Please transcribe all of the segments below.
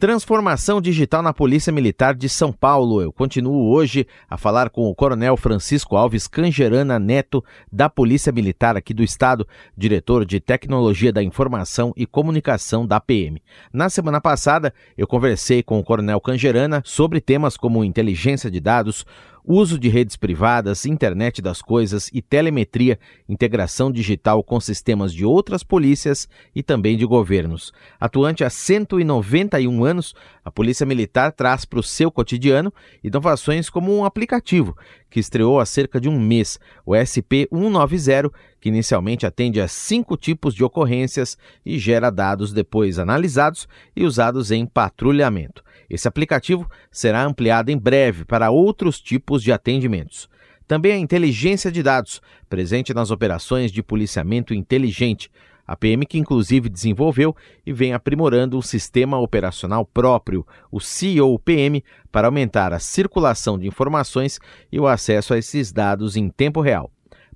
Transformação digital na Polícia Militar de São Paulo. Eu continuo hoje a falar com o Coronel Francisco Alves Cangerana Neto, da Polícia Militar aqui do Estado, diretor de Tecnologia da Informação e Comunicação da PM. Na semana passada, eu conversei com o Coronel Cangerana sobre temas como inteligência de dados, uso de redes privadas, internet das coisas e telemetria, integração digital com sistemas de outras polícias e também de governos. Atuante há 191 anos, a Polícia Militar traz para o seu cotidiano inovações como um aplicativo que estreou há cerca de um mês, o SP190, que inicialmente atende a cinco tipos de ocorrências e gera dados depois analisados e usados em patrulhamento. Esse aplicativo será ampliado em breve para outros tipos de atendimentos. Também a inteligência de dados, presente nas operações de policiamento inteligente. A PM que inclusive desenvolveu e vem aprimorando um sistema operacional próprio, o CIOPM, para aumentar a circulação de informações e o acesso a esses dados em tempo real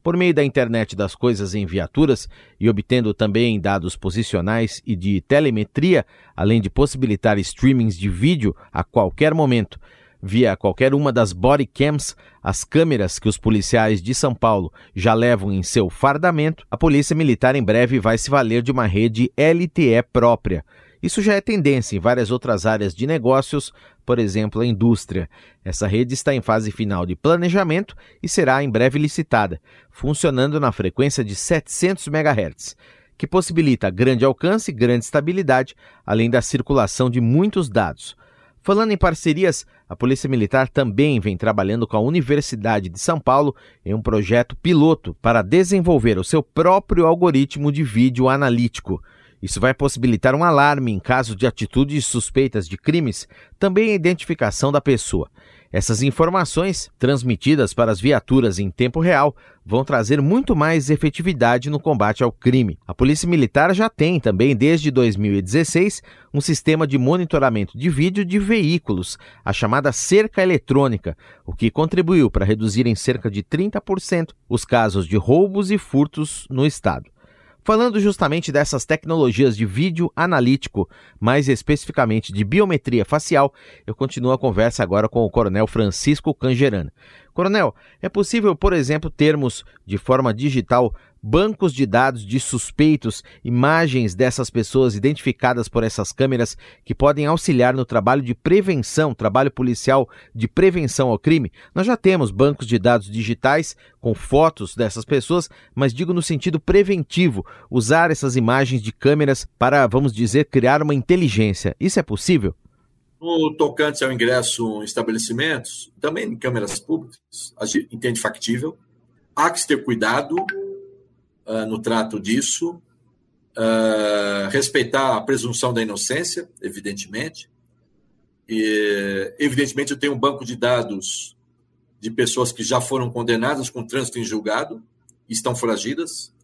por meio da internet das coisas em viaturas e obtendo também dados posicionais e de telemetria, além de possibilitar streamings de vídeo a qualquer momento. Via qualquer uma das body cams, as câmeras que os policiais de São Paulo já levam em seu fardamento, a Polícia Militar em breve vai se valer de uma rede LTE própria. Isso já é tendência em várias outras áreas de negócios, por exemplo, a indústria. Essa rede está em fase final de planejamento e será em breve licitada, funcionando na frequência de 700 MHz, que possibilita grande alcance e grande estabilidade, além da circulação de muitos dados. Falando em parcerias, a Polícia Militar também vem trabalhando com a Universidade de São Paulo em um projeto piloto para desenvolver o seu próprio algoritmo de vídeo analítico. Isso vai possibilitar um alarme em caso de atitudes suspeitas de crimes, também a identificação da pessoa. Essas informações, transmitidas para as viaturas em tempo real, vão trazer muito mais efetividade no combate ao crime. A Polícia Militar já tem também, desde 2016, um sistema de monitoramento de vídeo de veículos, a chamada cerca eletrônica, o que contribuiu para reduzir em cerca de 30% os casos de roubos e furtos no estado. Falando justamente dessas tecnologias de vídeo analítico, mais especificamente de biometria facial, eu continuo a conversa agora com o Coronel Francisco Cangerana. Coronel, é possível, por exemplo, termos de forma digital bancos de dados de suspeitos, imagens dessas pessoas identificadas por essas câmeras que podem auxiliar no trabalho de prevenção, trabalho policial de prevenção ao crime. Nós já temos bancos de dados digitais com fotos dessas pessoas, mas digo no sentido preventivo, usar essas imagens de câmeras para, vamos dizer, criar uma inteligência. Isso é possível? No tocante ao ingresso em estabelecimentos, também em câmeras públicas, a gente entende factível. Há que ter cuidado uh, no trato disso, uh, respeitar a presunção da inocência, evidentemente. E, evidentemente, eu tenho um banco de dados de pessoas que já foram condenadas com trânsito em julgado, estão foragidas.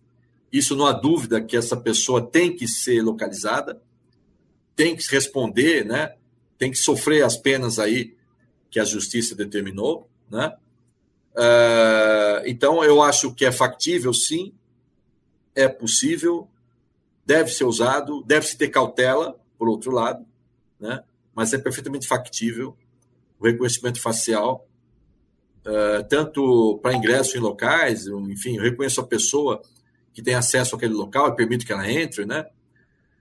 Isso não há dúvida que essa pessoa tem que ser localizada, tem que responder, né? tem que sofrer as penas aí que a justiça determinou. Né? Uh, então, eu acho que é factível, sim, é possível, deve ser usado, deve-se ter cautela, por outro lado, né? mas é perfeitamente factível o reconhecimento facial, uh, tanto para ingresso em locais, enfim, eu reconheço a pessoa que tem acesso àquele local e permito que ela entre, né?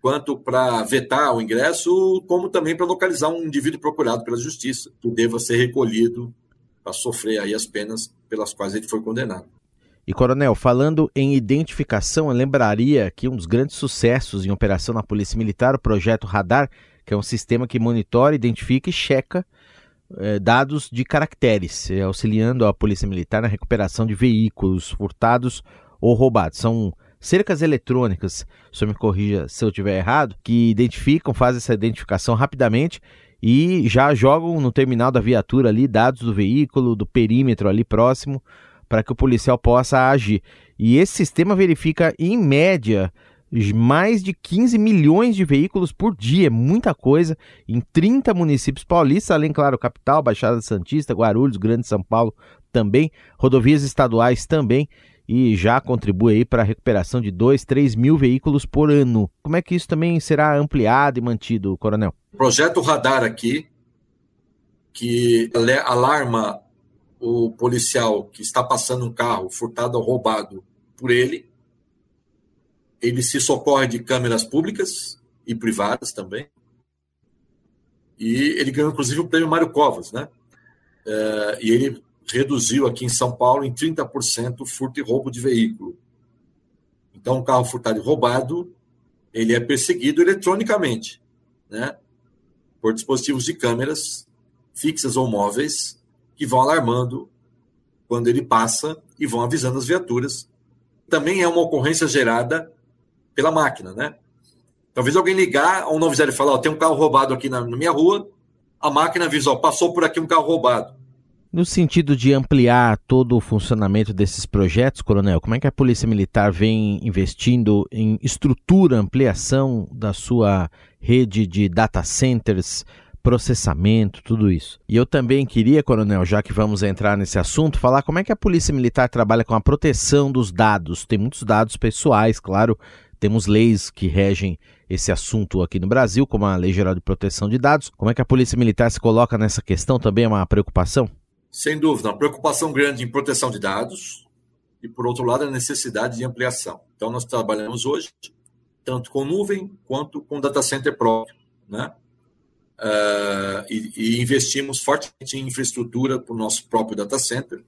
quanto para vetar o ingresso, como também para localizar um indivíduo procurado pela justiça, que deva ser recolhido para sofrer aí as penas pelas quais ele foi condenado. E, Coronel, falando em identificação, eu lembraria que um dos grandes sucessos em operação na Polícia Militar, o projeto Radar, que é um sistema que monitora, identifica e checa é, dados de caracteres, é, auxiliando a Polícia Militar na recuperação de veículos furtados ou roubados. São cercas eletrônicas, só me corrija se eu estiver errado, que identificam, fazem essa identificação rapidamente e já jogam no terminal da viatura ali dados do veículo, do perímetro ali próximo, para que o policial possa agir. E esse sistema verifica, em média, mais de 15 milhões de veículos por dia, é muita coisa, em 30 municípios paulistas, além, claro, capital, Baixada Santista, Guarulhos, Grande São Paulo também, rodovias estaduais também, e já contribui aí para a recuperação de 2, 3 mil veículos por ano. Como é que isso também será ampliado e mantido, Coronel? Projeto Radar aqui, que alarma o policial que está passando um carro furtado ou roubado por ele, ele se socorre de câmeras públicas e privadas também. E ele ganhou, inclusive, o prêmio Mário Covas, né? É, e ele reduziu aqui em São Paulo em 30% furto e roubo de veículo. Então, um carro furtado e roubado, ele é perseguido eletronicamente, né? Por dispositivos de câmeras fixas ou móveis que vão alarmando quando ele passa e vão avisando as viaturas. Também é uma ocorrência gerada pela máquina, né? Talvez alguém ligar a um 90 e falar, ó, tem um carro roubado aqui na, na minha rua, a máquina avisa, ó, passou por aqui um carro roubado. No sentido de ampliar todo o funcionamento desses projetos, Coronel, como é que a Polícia Militar vem investindo em estrutura, ampliação da sua rede de data centers, processamento, tudo isso. E eu também queria, Coronel, já que vamos entrar nesse assunto, falar como é que a Polícia Militar trabalha com a proteção dos dados. Tem muitos dados pessoais, claro, temos leis que regem esse assunto aqui no Brasil, como a Lei Geral de Proteção de Dados. Como é que a Polícia Militar se coloca nessa questão? Também é uma preocupação? Sem dúvida, uma preocupação grande em proteção de dados e, por outro lado, a necessidade de ampliação. Então, nós trabalhamos hoje tanto com nuvem quanto com data center próprio, né? Uh, e, e, investimos fortemente em infraestrutura para o nosso próprio data center,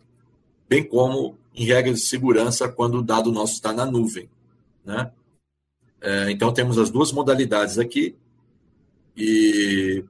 bem como em regras de segurança quando o dado nosso está na nuvem, né? É, então, temos as duas modalidades aqui e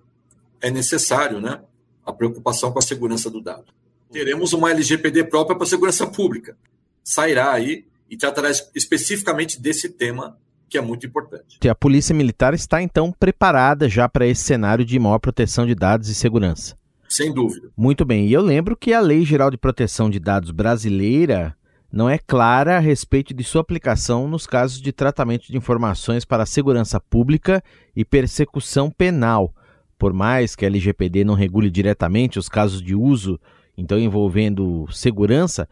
é necessário né, a preocupação com a segurança do dado. Teremos uma LGPD própria para a segurança pública. Sairá aí e tratará especificamente desse tema que é muito importante. A Polícia Militar está então preparada já para esse cenário de maior proteção de dados e segurança. Sem dúvida. Muito bem. E eu lembro que a Lei Geral de Proteção de Dados brasileira não é clara a respeito de sua aplicação nos casos de tratamento de informações para a segurança pública e persecução penal. Por mais que a LGPD não regule diretamente os casos de uso, então envolvendo segurança,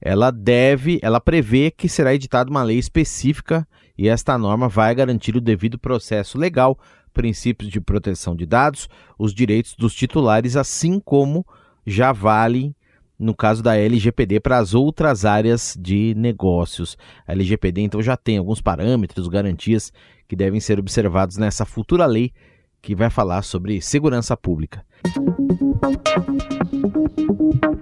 ela deve, ela prevê que será editada uma lei específica e esta norma vai garantir o devido processo legal, princípios de proteção de dados, os direitos dos titulares, assim como já valem no caso da LGPD para as outras áreas de negócios. A LGPD então já tem alguns parâmetros, garantias que devem ser observados nessa futura lei que vai falar sobre segurança pública.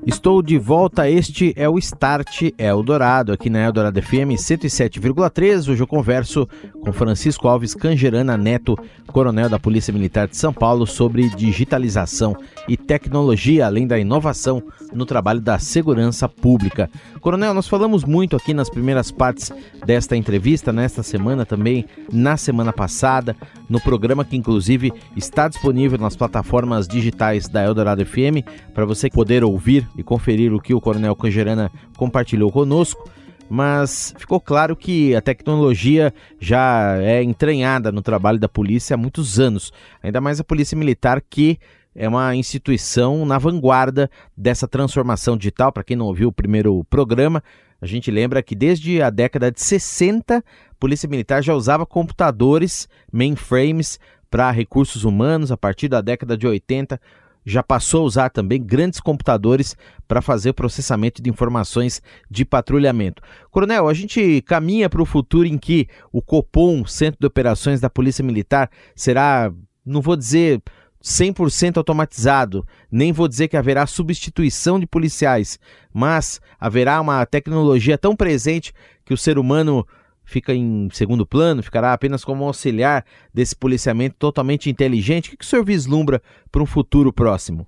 Estou de volta, este é o Start Eldorado, aqui na Eldorado FM 107,3. Hoje eu converso com Francisco Alves Cangerana Neto, coronel da Polícia Militar de São Paulo, sobre digitalização e tecnologia, além da inovação no trabalho da segurança pública. Coronel, nós falamos muito aqui nas primeiras partes desta entrevista, nesta semana também, na semana passada, no programa que inclusive está disponível nas plataformas digitais da Eldorado FM, para você poder ouvir e conferir o que o Coronel Cangerana compartilhou conosco. Mas ficou claro que a tecnologia já é entranhada no trabalho da polícia há muitos anos, ainda mais a Polícia Militar, que é uma instituição na vanguarda dessa transformação digital. Para quem não ouviu o primeiro programa, a gente lembra que desde a década de 60, a Polícia Militar já usava computadores, mainframes, para recursos humanos. A partir da década de 80, já passou a usar também grandes computadores para fazer processamento de informações de patrulhamento. Coronel, a gente caminha para o futuro em que o COPOM, Centro de Operações da Polícia Militar, será, não vou dizer 100% automatizado, nem vou dizer que haverá substituição de policiais, mas haverá uma tecnologia tão presente que o ser humano fica em segundo plano, ficará apenas como auxiliar desse policiamento totalmente inteligente? O que, o senhor vislumbra para um futuro próximo?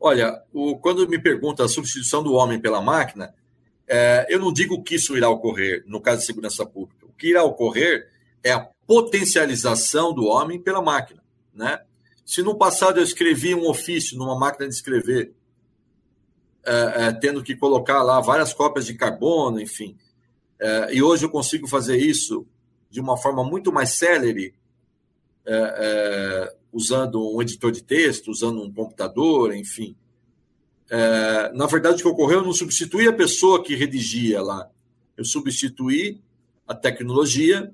Olha, o, quando me pergunta a substituição do homem pela máquina, é, eu não digo que isso irá ocorrer no caso de segurança pública. O que irá ocorrer é a potencialização do homem pela máquina. Né? Se no passado eu escrevi um ofício numa máquina de escrever, é, é, tendo que colocar lá várias cópias de carbono, enfim, é, e hoje eu consigo fazer isso de uma forma muito mais célere, é, é, usando um editor de texto, usando um computador, enfim. É, na verdade, o que ocorreu, eu não substituí a pessoa que redigia lá, eu substituí a tecnologia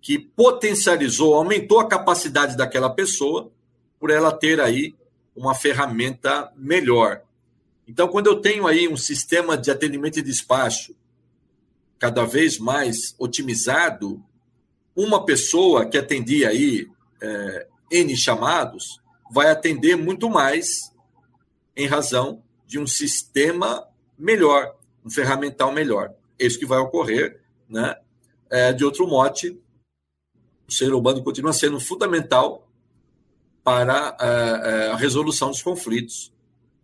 que potencializou, aumentou a capacidade daquela pessoa por ela ter aí uma ferramenta melhor. Então, quando eu tenho aí um sistema de atendimento e despacho cada vez mais otimizado, uma pessoa que atendia aí é, N chamados vai atender muito mais em razão de um sistema melhor, um ferramental melhor. É isso que vai ocorrer, né? É, de outro mote, o ser humano continua sendo fundamental para é, é, a resolução dos conflitos,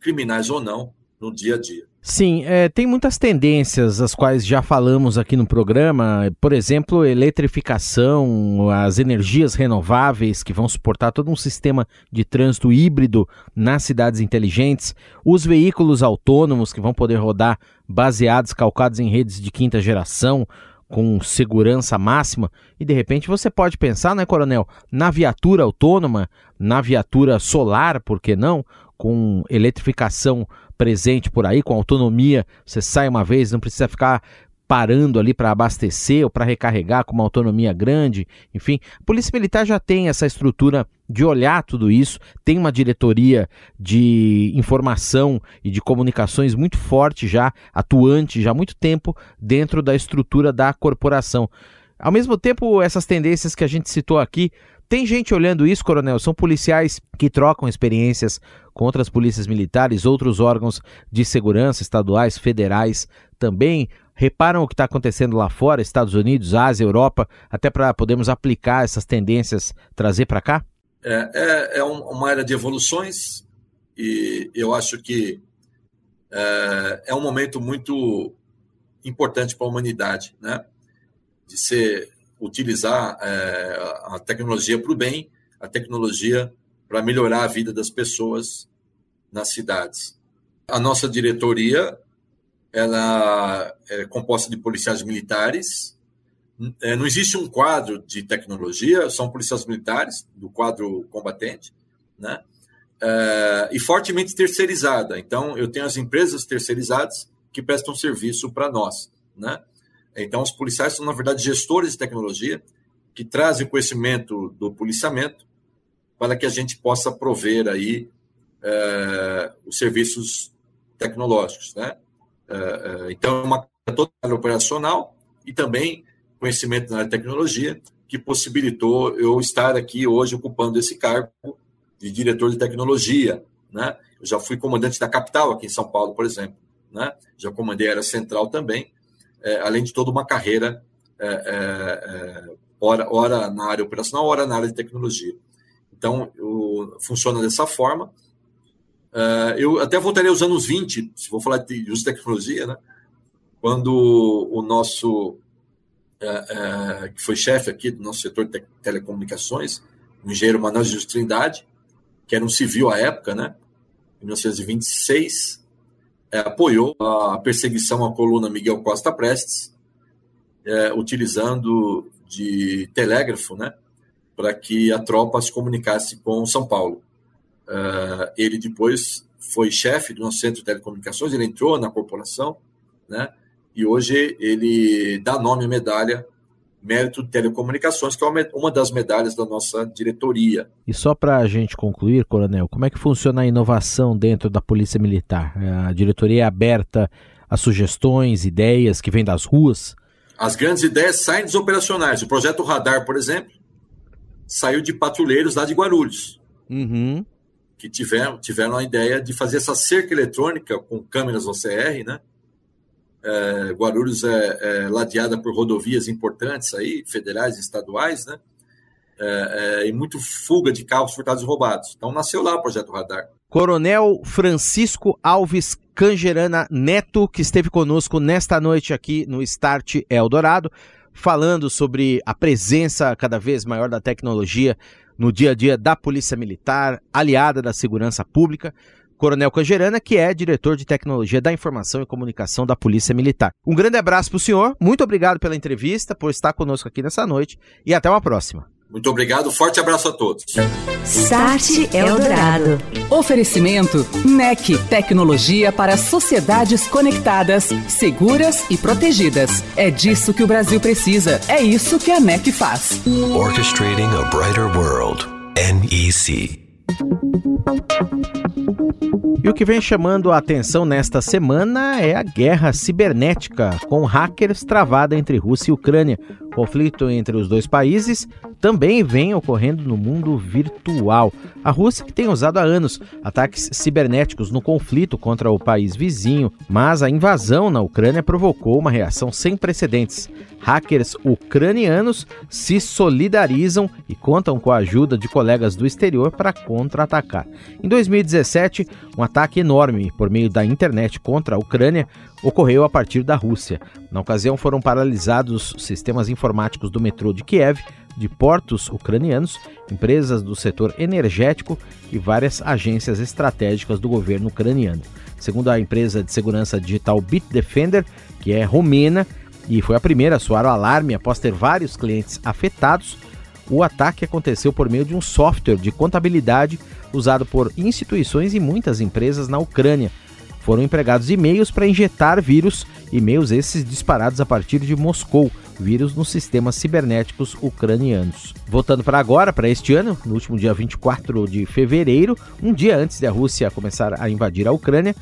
criminais ou não, no dia a dia. Sim, é, tem muitas tendências, as quais já falamos aqui no programa, por exemplo, eletrificação, as energias renováveis que vão suportar todo um sistema de trânsito híbrido nas cidades inteligentes, os veículos autônomos que vão poder rodar baseados, calcados em redes de quinta geração, com segurança máxima, e de repente você pode pensar, né, Coronel, na viatura autônoma, na viatura solar, por que não? Com eletrificação presente por aí, com autonomia, você sai uma vez, não precisa ficar parando ali para abastecer ou para recarregar com uma autonomia grande, enfim. A Polícia Militar já tem essa estrutura de olhar tudo isso, tem uma diretoria de informação e de comunicações muito forte já, atuante já há muito tempo dentro da estrutura da corporação. Ao mesmo tempo, essas tendências que a gente citou aqui tem gente olhando isso, coronel? São policiais que trocam experiências com outras polícias militares, outros órgãos de segurança estaduais, federais também. Reparam o que está acontecendo lá fora, Estados Unidos, Ásia, Europa, até para podermos aplicar essas tendências, trazer para cá? É, é, é, uma área de evoluções e eu acho que é, é um momento muito importante para a humanidade, né? De ser utilizar é, a tecnologia para o bem, a tecnologia para melhorar a vida das pessoas nas cidades. A nossa diretoria ela é composta de policiais militares. É, não existe um quadro de tecnologia, são policiais militares do quadro combatente, né? É, e fortemente terceirizada. Então, eu tenho as empresas terceirizadas que prestam serviço para nós, né? Então, os policiais são, na verdade, gestores de tecnologia que trazem o conhecimento do policiamento para que a gente possa prover aí é, os serviços tecnológicos, né? É, é então, uma toda operacional e também conhecimento na tecnologia que possibilitou eu estar aqui hoje ocupando esse cargo de diretor de tecnologia, né? Eu já fui comandante da capital aqui em São Paulo, por exemplo, né? Já comandei a área central também é, além de toda uma carreira, é, é, é, ora, ora na área operacional, ora na área de tecnologia. Então, eu, funciona dessa forma. É, eu até voltaria aos anos 20, se vou falar de uso de tecnologia, né? quando o nosso, que foi chefe aqui do nosso setor de telecomunicações, o engenheiro Manuel de Trindade, que era um civil à época, né? em 1926, é, apoiou a perseguição à coluna Miguel Costa Prestes, é, utilizando de telégrafo, né, para que a tropa se comunicasse com São Paulo. É, ele depois foi chefe do nosso centro de telecomunicações, ele entrou na corporação, né, e hoje ele dá nome à medalha Mérito de Telecomunicações, que é uma das medalhas da nossa diretoria. E só para a gente concluir, Coronel, como é que funciona a inovação dentro da Polícia Militar? A diretoria é aberta a sugestões, ideias que vêm das ruas? As grandes ideias saem dos operacionais. O projeto Radar, por exemplo, saiu de patrulheiros lá de Guarulhos. Uhum. Que tiveram, tiveram a ideia de fazer essa cerca eletrônica com câmeras OCR, né? É, Guarulhos é, é, ladeada por rodovias importantes aí, federais e estaduais, né? É, é, e muito fuga de carros furtados e roubados. Então nasceu lá o projeto Radar. Coronel Francisco Alves Cangerana Neto, que esteve conosco nesta noite aqui no Start Eldorado, falando sobre a presença cada vez maior da tecnologia no dia a dia da Polícia Militar, aliada da segurança pública. Coronel Cangerana, que é diretor de tecnologia da informação e comunicação da Polícia Militar. Um grande abraço para o senhor, muito obrigado pela entrevista, por estar conosco aqui nessa noite e até uma próxima. Muito obrigado, forte abraço a todos. Start Eldorado. Oferecimento NEC, tecnologia para sociedades conectadas, seguras e protegidas. É disso que o Brasil precisa. É isso que a NEC faz. Orchestrating a brighter world. NEC. E o que vem chamando a atenção nesta semana é a guerra cibernética, com hackers travada entre Rússia e Ucrânia. O conflito entre os dois países também vem ocorrendo no mundo virtual. A Rússia que tem usado há anos ataques cibernéticos no conflito contra o país vizinho, mas a invasão na Ucrânia provocou uma reação sem precedentes. Hackers ucranianos se solidarizam e contam com a ajuda de colegas do exterior para contra-atacar. Em 2017, um ataque enorme por meio da internet contra a Ucrânia ocorreu a partir da Rússia. Na ocasião, foram paralisados sistemas informáticos do metrô de Kiev, de portos ucranianos, empresas do setor energético e várias agências estratégicas do governo ucraniano. Segundo a empresa de segurança digital Bitdefender, que é romena e foi a primeira a soar o alarme após ter vários clientes afetados, o ataque aconteceu por meio de um software de contabilidade usado por instituições e muitas empresas na Ucrânia. Foram empregados e-mails para injetar vírus, e-mails esses disparados a partir de Moscou, vírus nos sistemas cibernéticos ucranianos. Voltando para agora, para este ano, no último dia 24 de fevereiro, um dia antes da Rússia começar a invadir a Ucrânia,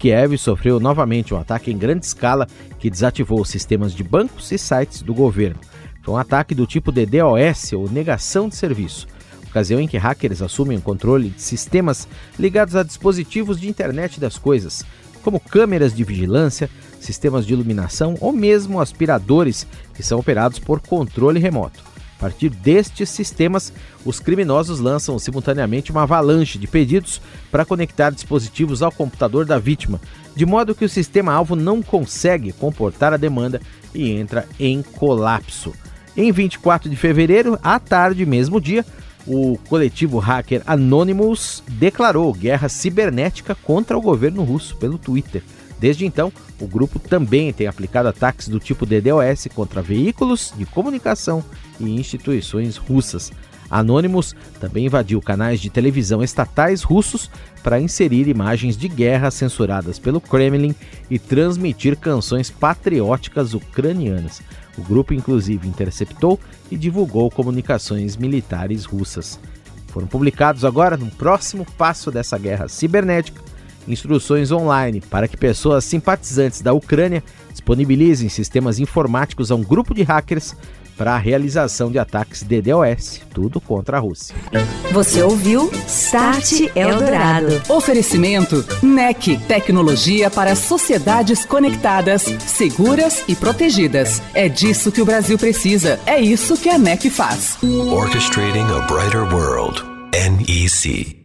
Kiev sofreu novamente um ataque em grande escala que desativou sistemas de bancos e sites do governo. Foi um ataque do tipo de DOS, ou negação de serviço, ocasião em que hackers assumem o controle de sistemas ligados a dispositivos de internet das coisas, como câmeras de vigilância, sistemas de iluminação ou mesmo aspiradores que são operados por controle remoto. A partir destes sistemas, os criminosos lançam simultaneamente uma avalanche de pedidos para conectar dispositivos ao computador da vítima, de modo que o sistema-alvo não consegue comportar a demanda e entra em colapso. Em 24 de fevereiro, à tarde, mesmo dia, o coletivo hacker Anonymous declarou guerra cibernética contra o governo russo pelo Twitter. Desde então, o grupo também tem aplicado ataques do tipo DDoS contra veículos de comunicação e instituições russas. Anonymous também invadiu canais de televisão estatais russos para inserir imagens de guerra censuradas pelo Kremlin e transmitir canções patrióticas ucranianas. O grupo, inclusive, interceptou e divulgou comunicações militares russas. Foram publicados agora, no próximo passo dessa guerra cibernética, instruções online para que pessoas simpatizantes da Ucrânia disponibilizem sistemas informáticos a um grupo de hackers para a realização de ataques DDoS, tudo contra a Rússia. Você ouviu Start Eldorado. Oferecimento NEC, tecnologia para sociedades conectadas, seguras e protegidas. É disso que o Brasil precisa. É isso que a NEC faz. Orchestrating a brighter world. NEC.